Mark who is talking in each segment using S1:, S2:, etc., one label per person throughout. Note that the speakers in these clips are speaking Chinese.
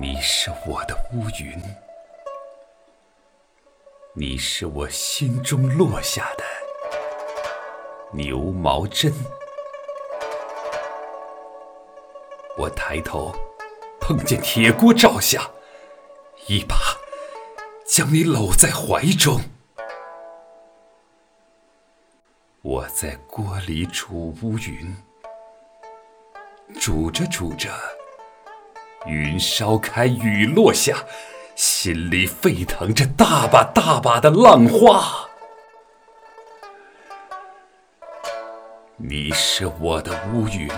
S1: 你是我的乌云，你是我心中落下的牛毛针。我抬头碰见铁锅照下，一把将你搂在怀中。我在锅里煮乌云，煮着煮着。云烧开，雨落下，心里沸腾着大把大把的浪花。你是我的乌云，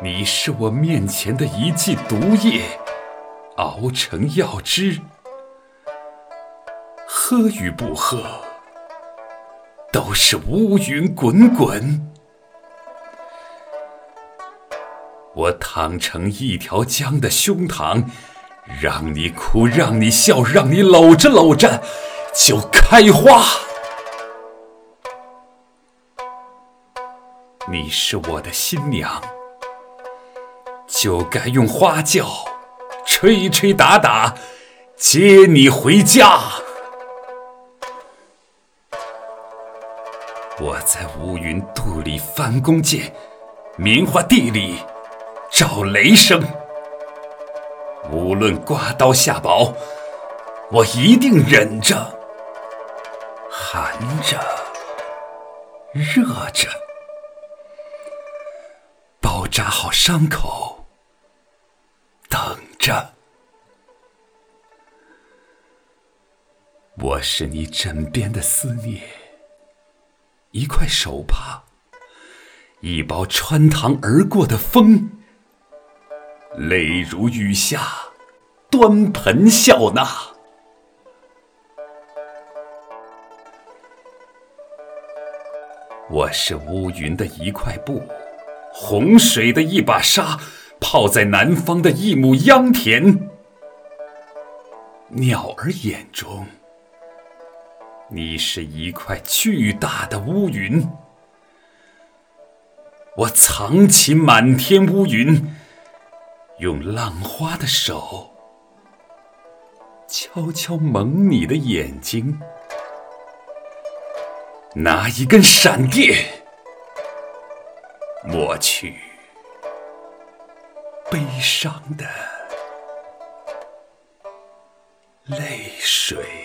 S1: 你是我面前的一剂毒液，熬成药汁，喝与不喝，都是乌云滚滚。我躺成一条江的胸膛，让你哭，让你笑，让你搂着搂着就开花。你是我的新娘，就该用花轿吹吹打打接你回家。我在乌云肚里翻弓箭，棉花地里。照雷声，无论刮刀下雹，我一定忍着，寒着，热着，包扎好伤口，等着。我是你枕边的思念，一块手帕，一包穿堂而过的风。泪如雨下，端盆笑纳。我是乌云的一块布，洪水的一把沙，泡在南方的一亩秧田。鸟儿眼中，你是一块巨大的乌云。我藏起满天乌云。用浪花的手，悄悄蒙你的眼睛，拿一根闪电，抹去悲伤的泪水。